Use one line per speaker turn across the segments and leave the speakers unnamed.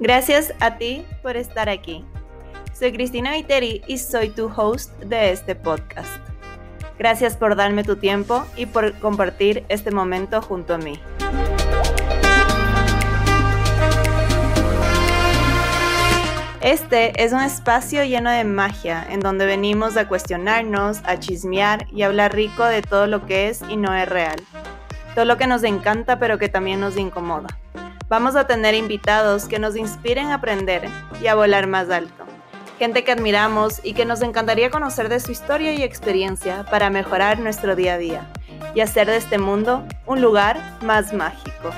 Gracias a ti por estar aquí. Soy Cristina Viteri y soy tu host de este podcast. Gracias por darme tu tiempo y por compartir este momento junto a mí. Este es un espacio lleno de magia en donde venimos a cuestionarnos, a chismear y hablar rico de todo lo que es y no es real. Todo lo que nos encanta pero que también nos incomoda. Vamos a tener invitados que nos inspiren a aprender y a volar más alto. Gente que admiramos y que nos encantaría conocer de su historia y experiencia para mejorar nuestro día a día y hacer de este mundo un lugar más mágico.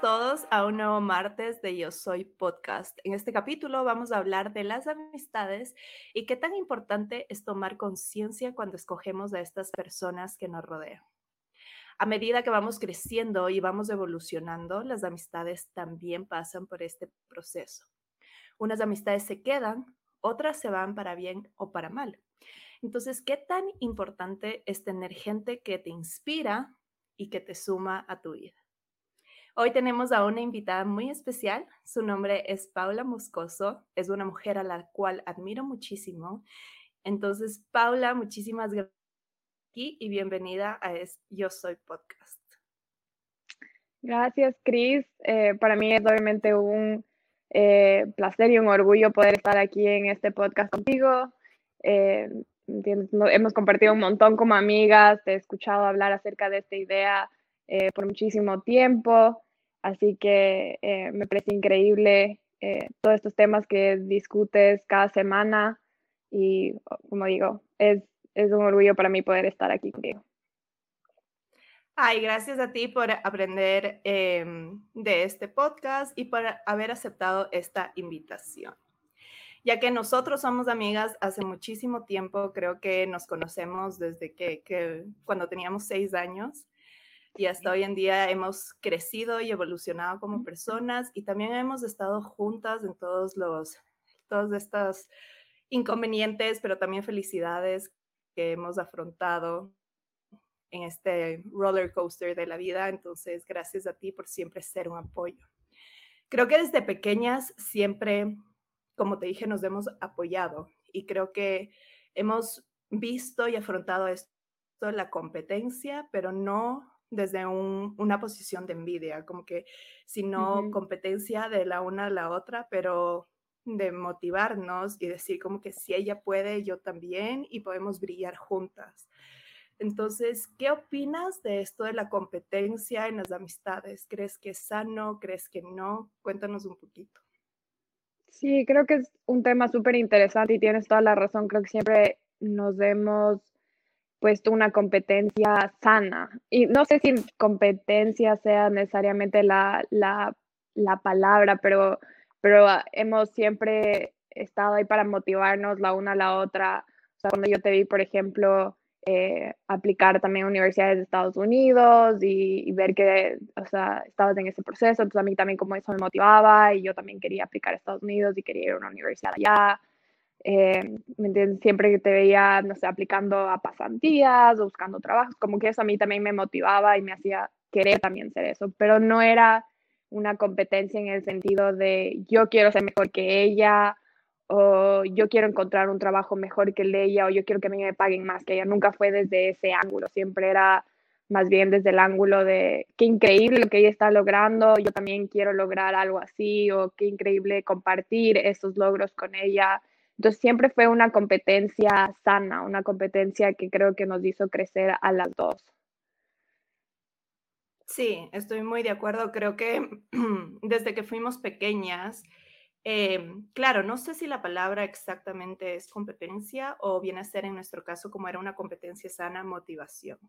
Todos a un nuevo martes de Yo Soy Podcast. En este capítulo vamos a hablar de las amistades y qué tan importante es tomar conciencia cuando escogemos a estas personas que nos rodean. A medida que vamos creciendo y vamos evolucionando, las amistades también pasan por este proceso. Unas amistades se quedan, otras se van para bien o para mal. Entonces, ¿qué tan importante es tener gente que te inspira y que te suma a tu vida? Hoy tenemos a una invitada muy especial. Su nombre es Paula Moscoso. Es una mujer a la cual admiro muchísimo. Entonces, Paula, muchísimas gracias y bienvenida a Yo Soy Podcast.
Gracias, Cris. Eh, para mí es obviamente un eh, placer y un orgullo poder estar aquí en este podcast contigo. Eh, hemos compartido un montón como amigas, te he escuchado hablar acerca de esta idea eh, por muchísimo tiempo, así que eh, me parece increíble eh, todos estos temas que discutes cada semana y como digo, es, es un orgullo para mí poder estar aquí contigo.
Ay, gracias a ti por aprender em, de este podcast y por haber aceptado esta invitación. Ya que nosotros somos amigas hace muchísimo tiempo, creo que nos conocemos desde que, que cuando teníamos seis años y hasta hoy en día hemos crecido y evolucionado como personas y también hemos estado juntas en todos los, todos estos inconvenientes, pero también felicidades que hemos afrontado en este roller coaster de la vida. Entonces, gracias a ti por siempre ser un apoyo. Creo que desde pequeñas siempre, como te dije, nos hemos apoyado y creo que hemos visto y afrontado esto, la competencia, pero no desde una posición de envidia, como que sino competencia de la una a la otra, pero de motivarnos y decir como que si ella puede, yo también y podemos brillar juntas. Entonces, ¿qué opinas de esto de la competencia en las amistades? ¿Crees que es sano? ¿Crees que no? Cuéntanos un poquito.
Sí, creo que es un tema súper interesante y tienes toda la razón. Creo que siempre nos hemos puesto una competencia sana. Y no sé si competencia sea necesariamente la, la, la palabra, pero, pero ah, hemos siempre estado ahí para motivarnos la una a la otra. O sea, cuando yo te vi, por ejemplo, eh, aplicar también a universidades de Estados Unidos y, y, ver que, o sea, estabas en ese proceso, entonces a mí también como eso me motivaba y yo también quería aplicar a Estados Unidos y quería ir a una universidad allá. Eh, Siempre que te veía, no sé, aplicando a pasantías o buscando trabajos, como que eso a mí también me motivaba y me hacía querer también ser eso, pero no era una competencia en el sentido de yo quiero ser mejor que ella o yo quiero encontrar un trabajo mejor que el de ella o yo quiero que a mí me paguen más que ella. Nunca fue desde ese ángulo, siempre era más bien desde el ángulo de qué increíble lo que ella está logrando, yo también quiero lograr algo así o qué increíble compartir esos logros con ella entonces siempre fue una competencia sana, una competencia que creo que nos hizo crecer a las dos.
Sí, estoy muy de acuerdo. Creo que desde que fuimos pequeñas, em, claro, no sé si la palabra exactamente es competencia o viene a ser en nuestro caso como era una competencia sana, motivación.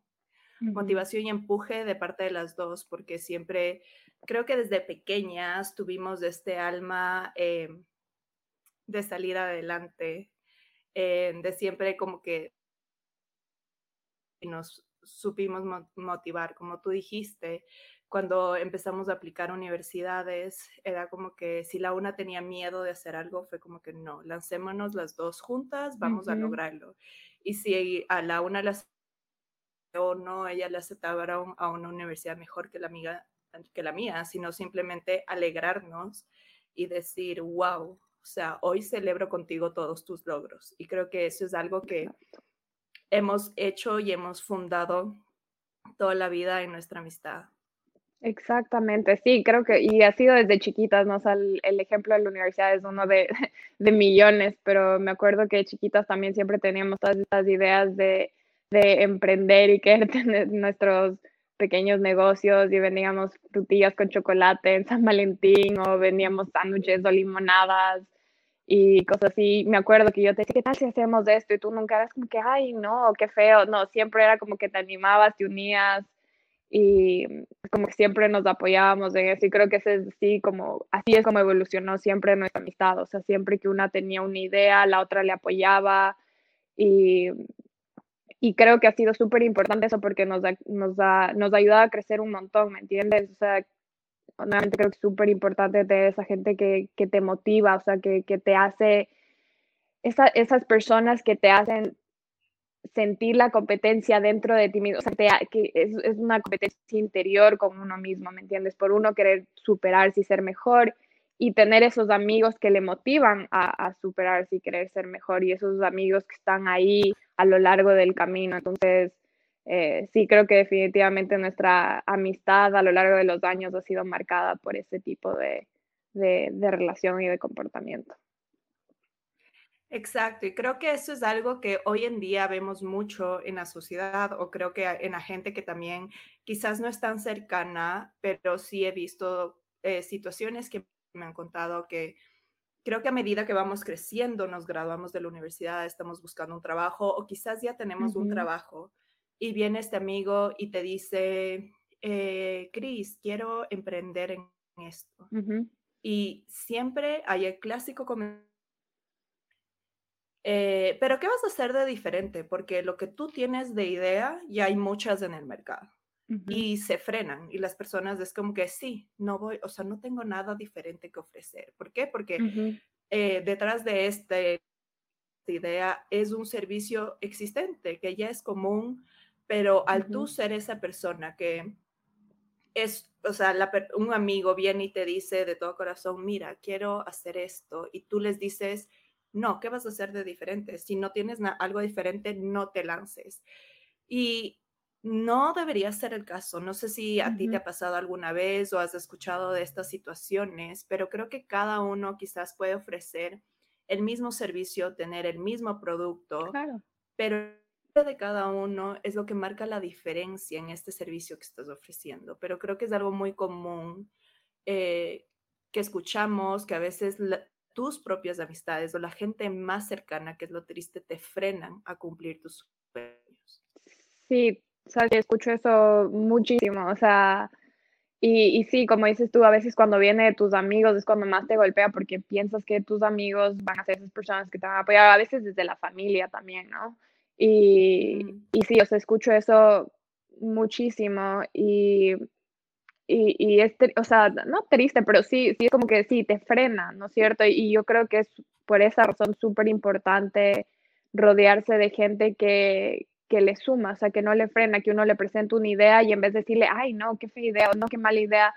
Motivación y empuje de parte de las dos, porque siempre, creo que desde pequeñas tuvimos este alma em, de salir adelante, eh, de siempre como que nos supimos motivar, como tú dijiste, cuando empezamos a aplicar universidades, era como que si la una tenía miedo de hacer algo, fue como que no, lancémonos las dos juntas, vamos a lograrlo. Y si a la una la o no, ella la aceptaba a una universidad mejor que la, amiga, que la mía, sino simplemente alegrarnos y decir, wow, o sea, hoy celebro contigo todos tus logros. Y creo que eso es algo que hemos hecho y hemos fundado toda la vida en nuestra amistad.
Exactamente, sí, creo que, y ha sido desde chiquitas, ¿no? O sea, el, ejemplo de la universidad es uno de, de, millones, pero me acuerdo que chiquitas también siempre teníamos todas estas ideas de, de emprender y querer tener nuestros pequeños negocios y vendíamos frutillas con chocolate en San Valentín o vendíamos sándwiches o limonadas y cosas así. Me acuerdo que yo te decía, ¿qué tal si hacemos esto? Y tú nunca eras como que, ay, no, qué feo. No, siempre era como que te animabas, te unías y como que siempre nos apoyábamos en eso y creo que es así como así es como evolucionó siempre nuestra amistad, o sea, siempre que una tenía una idea, la otra le apoyaba y, y creo que ha sido súper importante eso porque nos, nos, ha, nos ayudado a crecer un montón, ¿me entiendes? O sea, honestamente creo que es súper importante tener esa gente que, que, te motiva, o sea, que, que te hace, esa, esas personas que te hacen sentir la competencia dentro de ti mismo, o sea, que es, es, una competencia interior con uno mismo, ¿me entiendes? Por uno querer superarse y ser mejor y tener esos amigos que le motivan a, a superarse y querer ser mejor y esos amigos que están ahí a lo largo del camino. Entonces, eh, sí, creo que definitivamente nuestra amistad a lo largo de los años ha sido marcada por ese tipo de, de, de relación y de comportamiento.
Exacto, y creo que eso es algo que hoy en día vemos mucho en la sociedad o creo que en la gente que también quizás no es tan cercana, pero sí he visto eh, situaciones que me han contado que creo que a medida que vamos creciendo, nos graduamos de la universidad, estamos buscando un trabajo o quizás ya tenemos un trabajo y viene este amigo y te dice, eh, Cris, quiero emprender en esto. Y siempre hay el clásico comentario eh, pero ¿qué vas a hacer de diferente? Porque lo que tú tienes de idea ya hay muchas en el mercado y se frenan y las personas es como que sí, no voy, o sea, no tengo nada diferente que ofrecer. ¿Por qué? Porque eh, detrás de esta idea es un servicio existente que ya es común, pero al tú ser esa persona que es, o sea, un amigo viene y te dice de todo corazón, mira, quiero hacer esto y tú les dices, no, ¿qué vas a hacer de diferente? Si no tienes algo diferente, no te lances. Y no debería ser el caso. No sé si a ti te ha pasado alguna vez o has escuchado de estas situaciones, pero creo que cada uno quizás puede ofrecer el mismo servicio, tener el mismo producto, pero de cada uno es lo que marca la diferencia en este servicio que estás ofreciendo. Pero creo que es algo muy común eh, que escuchamos, que a veces tus propias amistades o la gente más cercana, que es lo triste, te frenan a cumplir tus sueños.
Sí, sabes, escucho eso muchísimo, o sea, y, y, sí, como dices tú, a veces cuando viene de tus amigos es cuando más te golpea porque piensas que tus amigos van a ser esas personas que te van a apoyar, a veces desde la familia también, ¿no? Y, y sí, o sea, escucho eso muchísimo y y, y es, o sea, no triste, pero sí, sí es como que sí, te frena, ¿no es cierto? Y, yo creo que es por esa razón súper importante rodearse de gente que, que le suma, o sea, que no le frena, que uno le presenta una idea y en vez de decirle, ay, no, qué fea idea, o no, qué mala idea,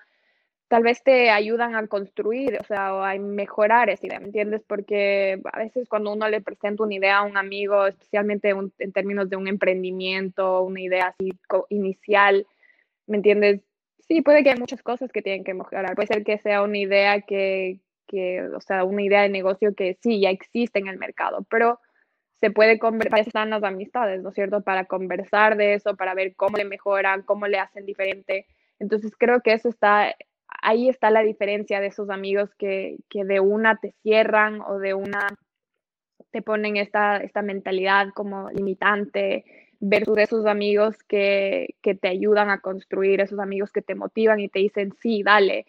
tal vez te ayudan a construir, o sea, o a mejorar esa idea, ¿me entiendes? Porque a veces cuando uno le presenta una idea a un amigo, especialmente en términos de un emprendimiento, una idea así inicial, ¿me entiendes? Sí, puede que hay muchas cosas que tienen que mejorar. Puede ser que sea una idea que, que, o sea, una idea de negocio que sí, ya existe en el mercado, pero se puede conversar, están las amistades, ¿no es cierto? Para conversar de eso, para ver cómo le mejoran, cómo le hacen diferente. Entonces creo que eso está, ahí está la diferencia de esos amigos que, que de una te cierran o de una te ponen esta, esta mentalidad como limitante versus esos amigos que, que, te ayudan a construir, esos amigos que te motivan y te dicen, sí, dale.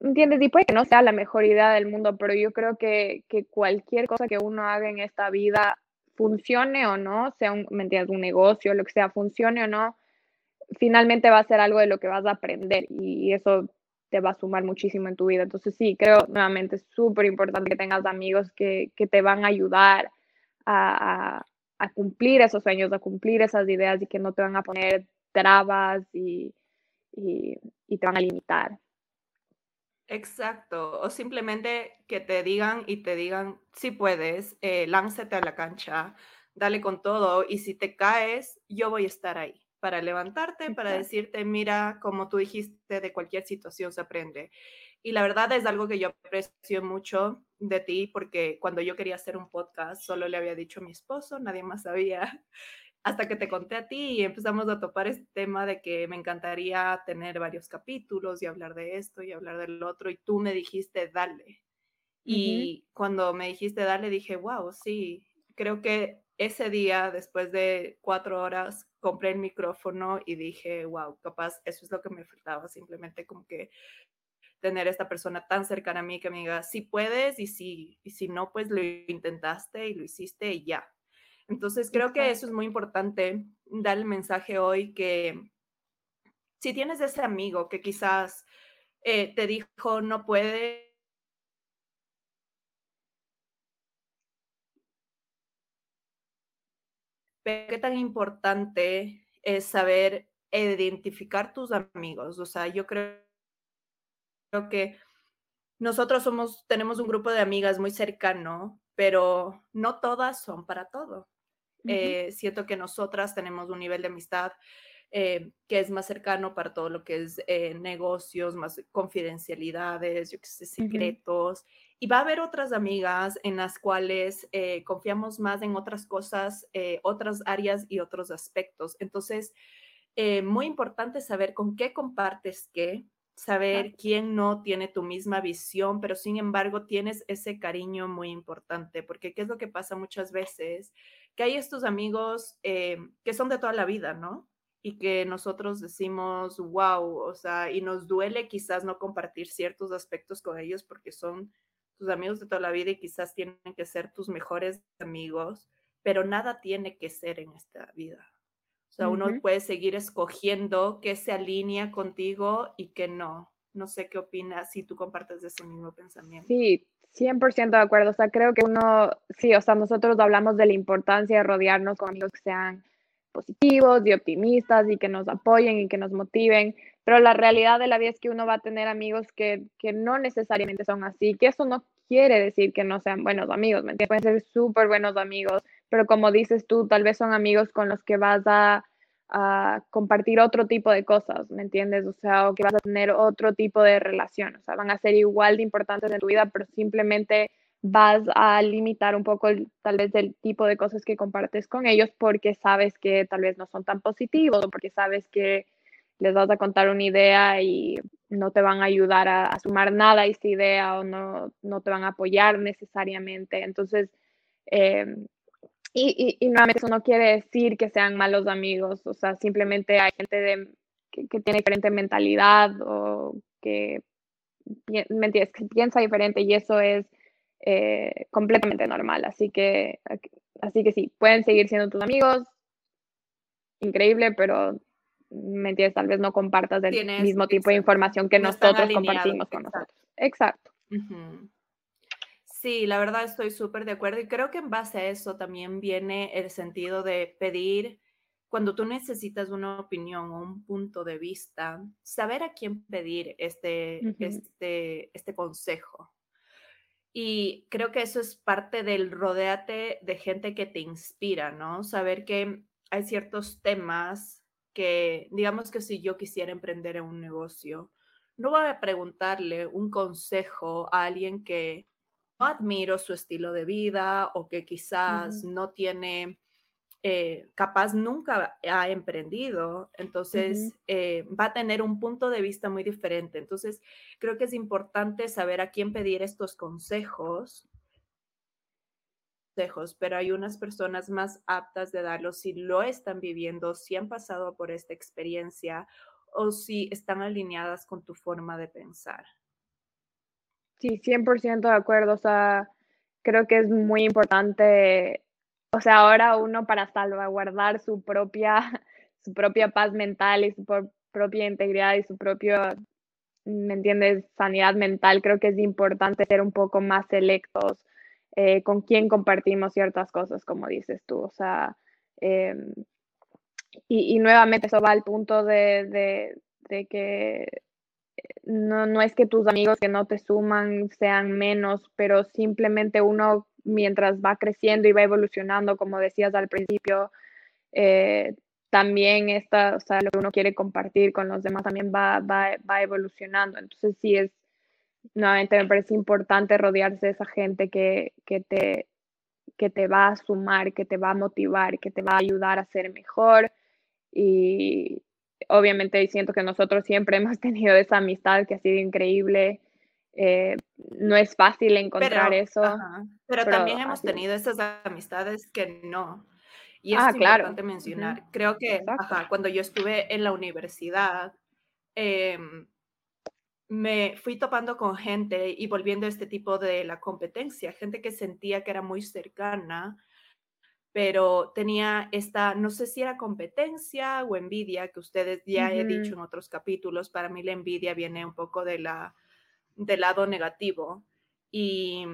¿Entiendes? Y puede que no sea la mejor idea del mundo, pero yo creo que, que cualquier cosa que uno haga en esta vida, funcione o no, sea un, ¿me un negocio, lo que sea, funcione o no, finalmente va a ser algo de lo que vas a aprender y eso te va a sumar muchísimo en tu vida. Entonces sí, creo nuevamente es súper importante que tengas amigos que, te van a ayudar a, cumplir esos sueños, a cumplir esas ideas y que no te van a poner trabas y, te van a limitar.
Exacto, o simplemente que te digan y te digan, si puedes, eh, lánzate a la cancha, dale con todo y si te caes, yo voy a estar ahí para levantarte, para decirte, mira, como tú dijiste, de cualquier situación se aprende. Y la verdad es algo que yo aprecio mucho de ti, porque cuando yo quería hacer un podcast, solo le había dicho a mi esposo, nadie más sabía, hasta que te conté a ti y empezamos a topar este tema de que me encantaría tener varios capítulos y hablar de esto y hablar del otro, y tú me dijiste, dale. Y cuando me dijiste, dale, dije, wow, sí, creo que ese día, después de cuatro horas, compré el micrófono y dije, wow, capaz, eso es lo que me faltaba, simplemente como que tener esta persona tan cercana a mí que me diga, si puedes y si, y si no, pues lo intentaste y lo hiciste y ya. Entonces, creo que eso es muy importante, dar el mensaje hoy que si tienes ese amigo que quizás eh, te dijo, no puede, qué tan importante es saber identificar tus amigos. O sea, yo creo, que nosotros somos, tenemos un grupo de amigas muy cercano, pero no todas son para todo. Eh, siento que nosotras tenemos un nivel de amistad eh, que es más cercano para todo lo que es eh, negocios, más confidencialidades, yo qué sé, secretos. Y va a haber otras amigas en las cuales eh, confiamos más en otras cosas, eh, otras áreas y otros aspectos. Entonces, eh, muy importante saber con qué compartes qué, saber quién no tiene tu misma visión, pero sin embargo tienes ese cariño muy importante, porque ¿qué es lo que pasa muchas veces? Que hay estos amigos que son de toda la vida, ¿no? Y que nosotros decimos, wow, o sea, y nos duele quizás no compartir ciertos aspectos con ellos porque son tus amigos de toda la vida y quizás tienen que ser tus mejores amigos, pero nada tiene que ser en esta vida. O sea, uno puede seguir escogiendo qué se alinea contigo y qué no. No sé qué opinas si tú compartes ese mismo pensamiento.
Sí, 100% de acuerdo. O sea, creo que uno, sí, o sea, nosotros hablamos de la importancia de rodearnos con amigos que sean positivos y optimistas y que nos apoyen y que nos motiven, pero la realidad de la vida es que uno va a tener amigos que, que no necesariamente son así, que eso no quiere decir que no sean buenos amigos, ¿me? Pueden ser súper buenos amigos, pero como dices tú, tal vez son amigos con los que vas a, a, compartir otro tipo de cosas, ¿me entiendes? O sea, o que vas a tener otro tipo de relación, o sea, van a ser igual de importantes en tu vida, pero simplemente vas a limitar un poco tal vez el tipo de cosas que compartes con ellos porque sabes que tal vez no son tan positivos o porque sabes que les vas a contar una idea y no te van a ayudar a, sumar nada a esa idea o no, no, te van a apoyar necesariamente. Entonces, eh, y, y, nuevamente eso no quiere decir que sean malos amigos, o sea, simplemente hay gente que, que, tiene diferente mentalidad o que piensa diferente y eso es eh, completamente normal. Así que, así que sí, pueden seguir siendo tus amigos, increíble, pero me entiendes, tal vez no compartas el mismo tipo de información que nosotros compartimos con nosotros. Exacto.
Sí, la verdad estoy súper de acuerdo y creo que en base a eso también viene el sentido de pedir, cuando tú necesitas una opinión o un punto de vista, saber a quién pedir este, este, este consejo. Y creo que eso es parte del rodeate de gente que te inspira, ¿no? Saber que hay ciertos temas que, digamos que si yo quisiera emprender en un negocio, no voy a preguntarle un consejo a alguien que no admiro su estilo de vida o que quizás no tiene eh, capaz nunca ha emprendido, entonces eh, va a tener un punto de vista muy diferente. Entonces, creo que es importante saber a quién pedir estos consejos, pero hay unas personas más aptas de darlos si lo están viviendo, si han pasado por esta experiencia o si están alineadas con tu forma de pensar.
Sí, 100% de acuerdo. O sea, creo que es muy importante o sea, ahora uno para salvaguardar su propia, su propia paz mental y su propia integridad y su propia, ¿me entiendes?, sanidad mental, creo que es importante ser un poco más selectos eh, con quién compartimos ciertas cosas, como dices tú. O sea, em, y, nuevamente eso va al punto de, de, que no, no, es que tus amigos que no te suman sean menos, pero simplemente uno mientras va creciendo y va evolucionando, como decías al principio, eh, también está, o sea, lo que uno quiere compartir con los demás también va, va, va evolucionando. Entonces sí es, nuevamente me parece importante rodearse de esa gente que, que, te, que te va a sumar, que te va a motivar, que te va a ayudar a ser mejor. Y obviamente siento que nosotros siempre hemos tenido esa amistad que ha sido increíble. Eh, no es fácil encontrar eso.
pero, también hemos tenido esas amistades que no. Y es ah, importante mencionar. Creo que cuando yo estuve en la universidad, em, me fui topando con gente y volviendo a este tipo de la competencia, gente que sentía que era muy cercana, pero tenía esta, no sé si era competencia o envidia, que ustedes ya he dicho en otros capítulos, para mí la envidia viene un poco de la, del lado negativo y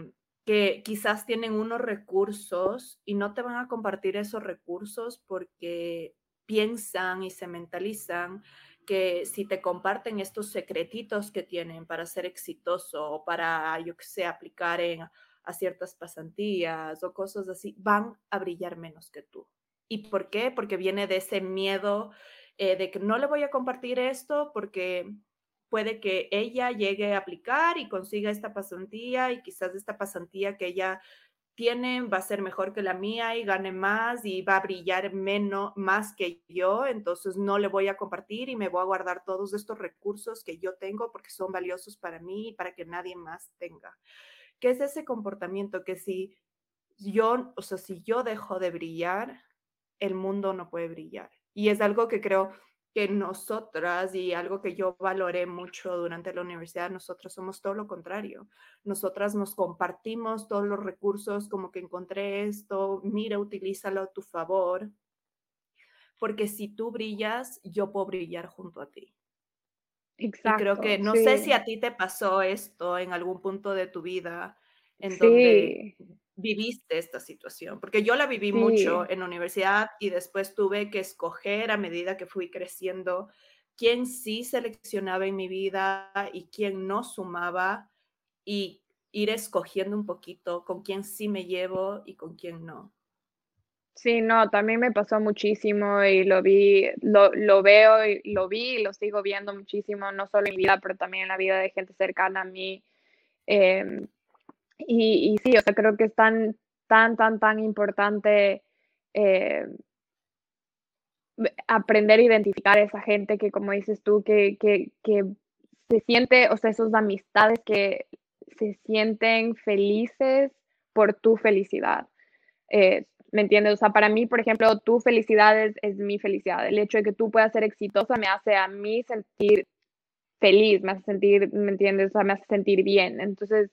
que quizás tienen unos recursos y no te van a compartir esos recursos porque piensan y se mentalizan que si te comparten estos secretitos que tienen para ser exitoso o para, yo que sé, aplicar en, a ciertas pasantías o cosas así, van a brillar menos que tú. ¿Y por qué? Porque viene de ese miedo eh, de que no le voy a compartir esto porque puede que ella llegue a aplicar y consiga esta pasantía y quizás esta pasantía que ella tiene va a ser mejor que la mía y gane más y va a brillar menos más que yo, entonces no le voy a compartir y me voy a guardar todos estos recursos que yo tengo porque son valiosos para mí y para que nadie más tenga. ¿Qué es ese comportamiento que si yo, o sea, si yo dejo de brillar, el mundo no puede brillar? Y es algo que creo que nosotras, y algo que yo valoré mucho durante la universidad, nosotros somos todo lo contrario. Nosotras nos compartimos todos los recursos, como que encontré esto, mira, utilízalo a tu favor, porque si tú brillas, yo puedo brillar junto a ti. Exacto. Y creo que, no sé si a ti te pasó esto en algún punto de tu vida, en donde viviste esta situación? Porque yo la viví mucho en la universidad y después tuve que escoger a medida que fui creciendo quién sí seleccionaba en mi vida y quién no sumaba y ir escogiendo un poquito con quién sí me llevo y con quién no.
Sí, no, también me pasó muchísimo y lo vi, lo, lo veo y lo vi y lo sigo viendo muchísimo, no solo en mi vida, pero también en la vida de gente cercana a mí. Em, y, sí, o sea, creo que es tan, tan, tan, tan importante eh, aprender a identificar a esa gente que, como dices tú, que, que, que se siente, o sea, esas amistades que se sienten felices por tu felicidad. Eh, ¿Me entiendes? O sea, para mí, por ejemplo, tu felicidad es, es, mi felicidad. El hecho de que tú puedas ser exitosa me hace a mí sentir feliz, me hace sentir, ¿me entiendes? O sea, me hace sentir bien. Entonces,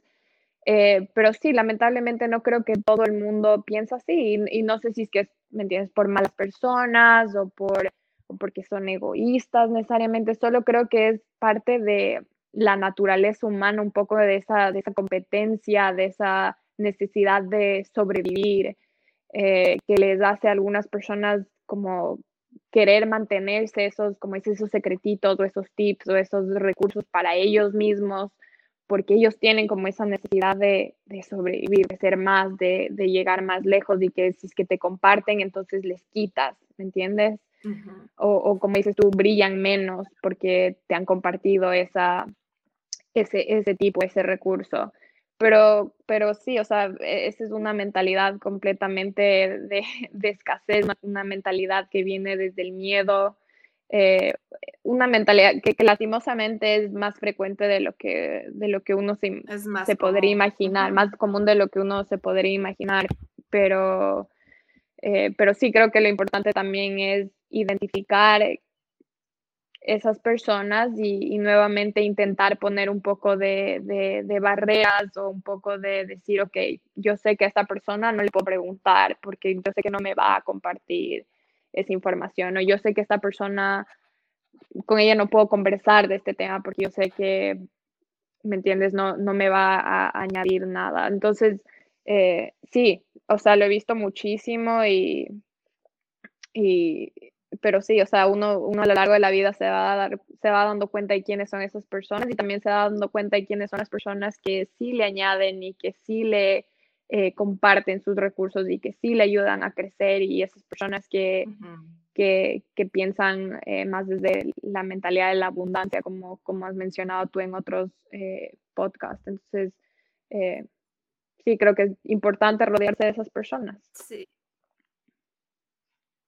eh, pero sí, lamentablemente no creo que todo el mundo piensa así y, no sé si es que, ¿me entiendes?, por malas personas o, por, o porque son egoístas necesariamente, solo creo que es parte de la naturaleza humana, un poco de esa, de esa competencia, de esa necesidad de sobrevivir, eh, que les hace a algunas personas como querer mantenerse esos, como esos secretitos o esos tips o esos recursos para ellos mismos porque ellos tienen como esa necesidad de, sobrevivir, de ser más, de, llegar más lejos y que si es que te comparten, entonces les quitas, ¿me entiendes? o, como dices tú, brillan menos porque te han compartido esa, ese, ese tipo, ese recurso. Pero, pero sí, o sea, e, esa es una mentalidad completamente de, de escasez, una mentalidad que viene desde el miedo, eh, una mentalidad que, lastimosamente es más frecuente de lo que, de lo que uno se, se podría imaginar, más común de lo que uno se podría imaginar, pero, eh, pero sí creo que lo importante también es identificar esas personas y, nuevamente intentar poner un poco de, de, de, barreras o un poco de decir, ok, yo sé que a esta persona no le puedo preguntar porque yo sé que no me va a compartir esa información. ¿no? Yo sé que esta persona, con ella no puedo conversar de este tema porque yo sé que, ¿me entiendes? No, no me va a, añadir nada. Entonces, eh, sí, o sea, lo he visto muchísimo y, y, pero sí, o sea, uno, uno a lo largo de la vida se va, a dar, se va dando cuenta de quiénes son esas personas y también se va dando cuenta de quiénes son las personas que sí le añaden y que sí le eh, comparten sus recursos y que sí le ayudan a crecer y esas personas que, que, piensan eh, más desde la mentalidad de la abundancia, como, como has mencionado tú en otros eh, podcasts. Entonces, sí, creo que es importante rodearse de esas personas.
Sí.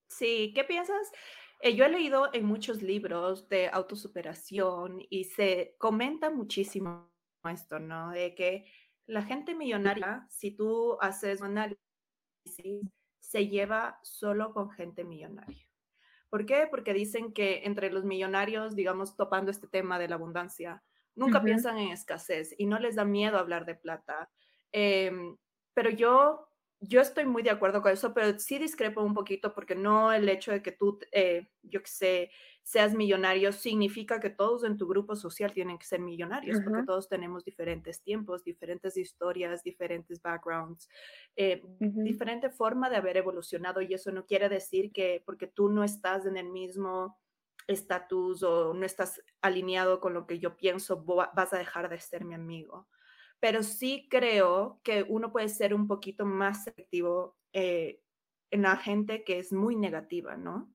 Sí, ¿qué piensas? Eh, yo he leído en muchos libros de autosuperación y se comenta muchísimo esto, ¿no? De que la gente millonaria, si tú haces un análisis, se lleva solo con gente millonaria. ¿Por qué? Porque dicen que entre los millonarios, digamos, topando este tema de la abundancia, nunca piensan en escasez y no les da miedo hablar de plata. Em, pero yo yo estoy muy de acuerdo con eso, pero sí discrepo un poquito porque no el hecho de que tú, eh, yo que sé, seas millonario significa que todos en tu grupo social tienen que ser millonarios, porque todos tenemos diferentes tiempos, diferentes historias, diferentes backgrounds, eh, diferente forma de haber evolucionado y eso no quiere decir que porque tú no estás en el mismo estatus o no estás alineado con lo que yo pienso, vas a dejar de ser mi amigo pero sí creo que uno puede ser un poquito más selectivo eh, en la gente que es muy negativa, ¿no?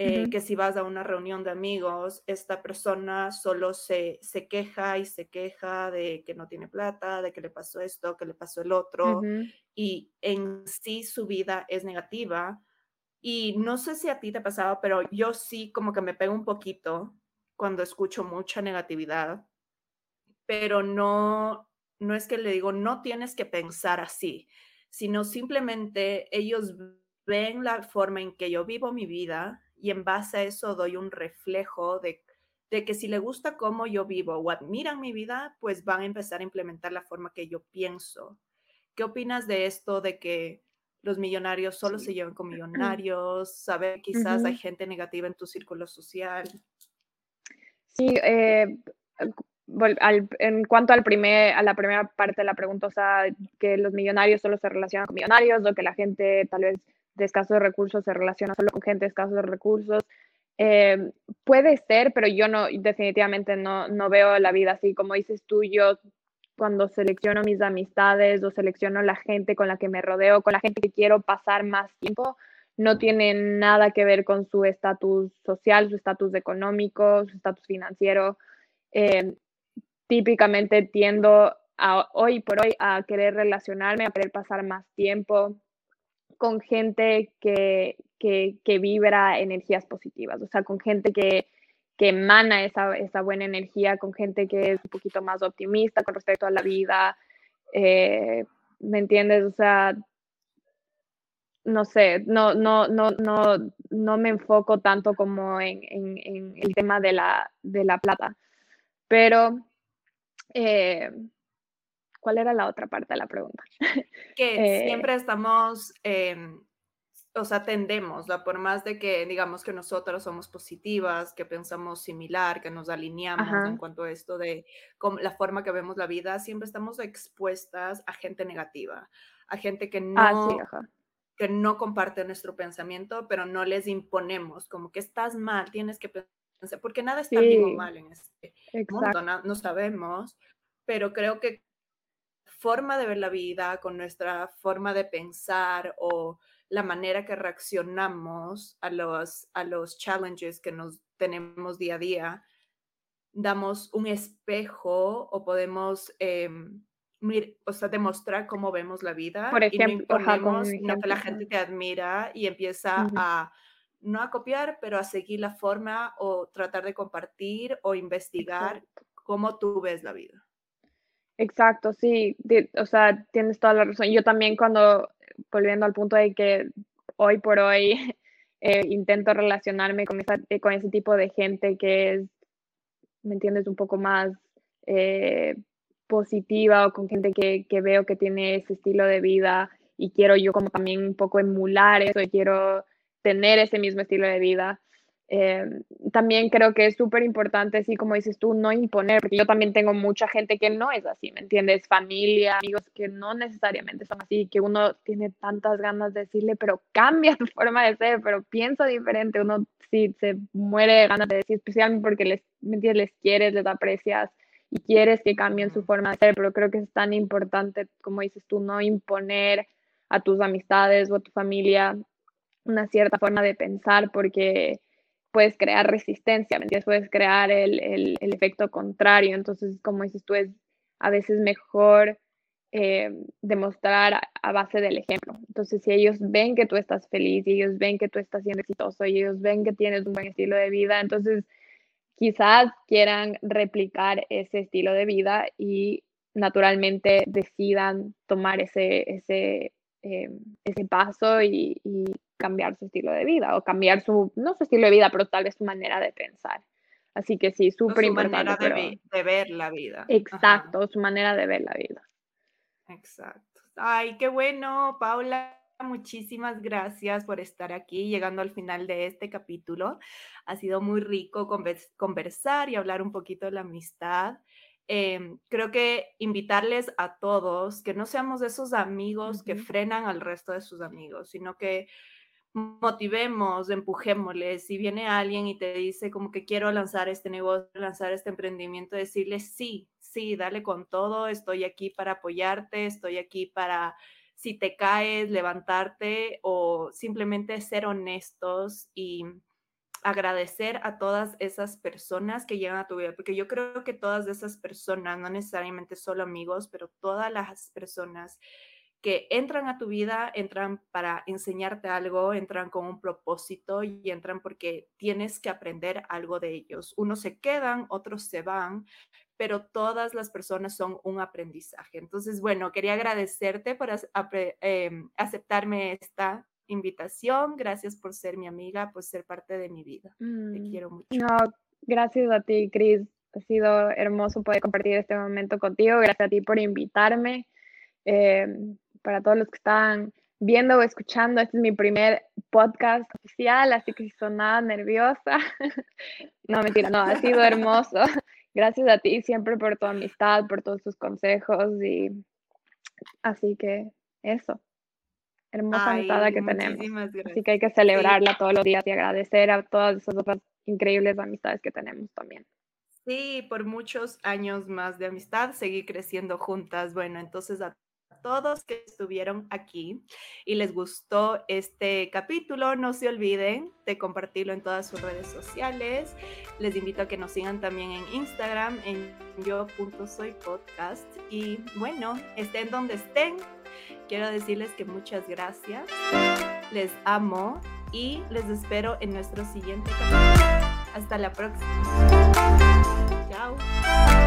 Eh, que si vas a una reunión de amigos, esta persona solo se, se, queja y se queja de que no tiene plata, de que le pasó esto, que le pasó el otro, y en sí su vida es negativa. Y no sé si a ti te ha pasado, pero yo sí como que me pego un poquito cuando escucho mucha negatividad, pero no, no es que le digo, no tienes que pensar así, sino simplemente ellos ven la forma en que yo vivo mi vida y en base a eso doy un reflejo de, que si le gusta cómo yo vivo o admiran mi vida, pues van a empezar a implementar la forma que yo pienso. ¿Qué opinas de esto de que los millonarios solo se llevan con millonarios? Saber quizás hay gente negativa en tu círculo social.
Sí, eh, en cuanto al primer, a la primera parte de la pregunta, o sea, que los millonarios solo se relacionan con millonarios o que la gente tal vez de escasos recursos se relaciona solo con gente de escasos recursos. Eh, puede ser, pero yo no, definitivamente no, no veo la vida así. Como dices tú, yo cuando selecciono mis amistades o selecciono la gente con la que me rodeo, con la gente que quiero pasar más tiempo, no tiene nada que ver con su estatus social, su estatus económico, su estatus financiero. Eh, típicamente tiendo a, hoy por hoy a querer relacionarme, a querer pasar más tiempo con gente que, que, vibra energías positivas, o sea, con gente que, que emana esa, esa, buena energía, con gente que es un poquito más optimista con respecto a la vida, eh, ¿me entiendes? O sea, no sé, no, no, no, no, no me enfoco tanto como en, en el tema de la, de la plata, pero eh, ¿Cuál era la otra parte de la pregunta?
Que siempre estamos, o sea, tendemos, por más de que digamos que nosotros somos positivas, que pensamos similar, que nos alineamos en cuanto a esto de la forma que vemos la vida, siempre estamos expuestas a gente negativa, a gente que ah, no, que no comparte nuestro pensamiento, pero no les imponemos, como que estás mal, tienes que pensar porque nada está bien o mal en este mundo, no, sabemos, pero creo que forma de ver la vida, con nuestra forma de pensar o la manera que reaccionamos a los, a los challenges que nos tenemos día a día, damos un espejo o podemos em, o sea, demostrar cómo vemos la vida.
Por ejemplo,
y no imponemos, que la gente te admira y empieza a no a copiar, pero a seguir la forma o tratar de compartir o investigar cómo tú ves la vida.
Exacto, sí, o sea, tienes toda la razón. Yo también cuando, volviendo al punto de que hoy por hoy eh, intento relacionarme con, eh, con ese tipo de gente que es, ¿me entiendes?, un poco más eh, positiva o con gente que, que, veo que tiene ese estilo de vida y quiero yo como también un poco emular eso y quiero tener ese mismo estilo de vida. Eh, también creo que es súper importante, así como dices tú, no imponer, porque yo también tengo mucha gente que no es así, ¿me entiendes? Familia, amigos que no necesariamente son así, que uno tiene tantas ganas de decirle, pero cambia tu forma de ser, pero piensa diferente, uno sí se muere de ganas de decir, especialmente porque les, les quieres, les aprecias y quieres que cambien su forma de ser, pero creo que es tan importante, como dices tú, no imponer a tus amistades o a tu familia una cierta forma de pensar, porque puedes crear resistencia. Puedes crear el, el, efecto contrario. Entonces, como dices tú, es a veces mejor eh, demostrar a, base del ejemplo. Entonces, si ellos ven que tú estás feliz y ellos ven que tú estás siendo exitoso y ellos ven que tienes un buen estilo de vida, entonces quizás quieran replicar ese estilo de vida y naturalmente decidan tomar ese, ese, eh, ese paso y cambiar su estilo de vida o cambiar su, no su estilo de vida, pero tal vez su manera de pensar. Así que sí, súper importante.
Su manera de, ver la vida.
Exacto, su manera de ver la vida.
Exacto. Ay, qué bueno, Paula. Muchísimas gracias por estar aquí, llegando al final de este capítulo. Ha sido muy rico conversar y hablar un poquito de la amistad. Em, creo que invitarles a todos que no seamos esos amigos que frenan al resto de sus amigos, sino que motivemos, empujémosles. Si viene alguien y te dice como que quiero lanzar este negocio, lanzar este emprendimiento, decirle sí, sí, dale con todo, estoy aquí para apoyarte, estoy aquí para, si te caes, levantarte o simplemente ser honestos y agradecer a todas esas personas que llegan a tu vida, porque yo creo que todas esas personas, no necesariamente solo amigos, pero todas las personas que entran a tu vida, entran para enseñarte algo, entran con un propósito y entran porque tienes que aprender algo de ellos. Unos se quedan, otros se van, pero todas las personas son un aprendizaje. Entonces, bueno, quería agradecerte por em, aceptarme esta invitación. Gracias por ser mi amiga, por ser parte de mi vida. Te mm, quiero mucho.
No, gracias a ti, Cris. Ha sido hermoso poder compartir este momento contigo. Gracias a ti por invitarme. Em, para todos los que están viendo o escuchando, este es mi primer podcast oficial, así que si son nada nerviosa, no mentira, no, ha sido hermoso. Gracias a ti siempre por tu amistad, por todos tus consejos y así que eso. Hermosa amistad que tenemos. Así que hay que celebrarla todos los días y agradecer a todas esas otras increíbles amistades que tenemos también.
Sí, por muchos años más de amistad, seguir creciendo juntas. Bueno, entonces todos que estuvieron aquí y les gustó este capítulo. No se olviden de compartirlo en todas sus redes sociales. Les invito a que nos sigan también en Instagram, en yo.soypodcast. Y bueno, estén donde estén. Quiero decirles que muchas gracias. Les amo y les espero en nuestro siguiente capítulo. Hasta la próxima. Chao.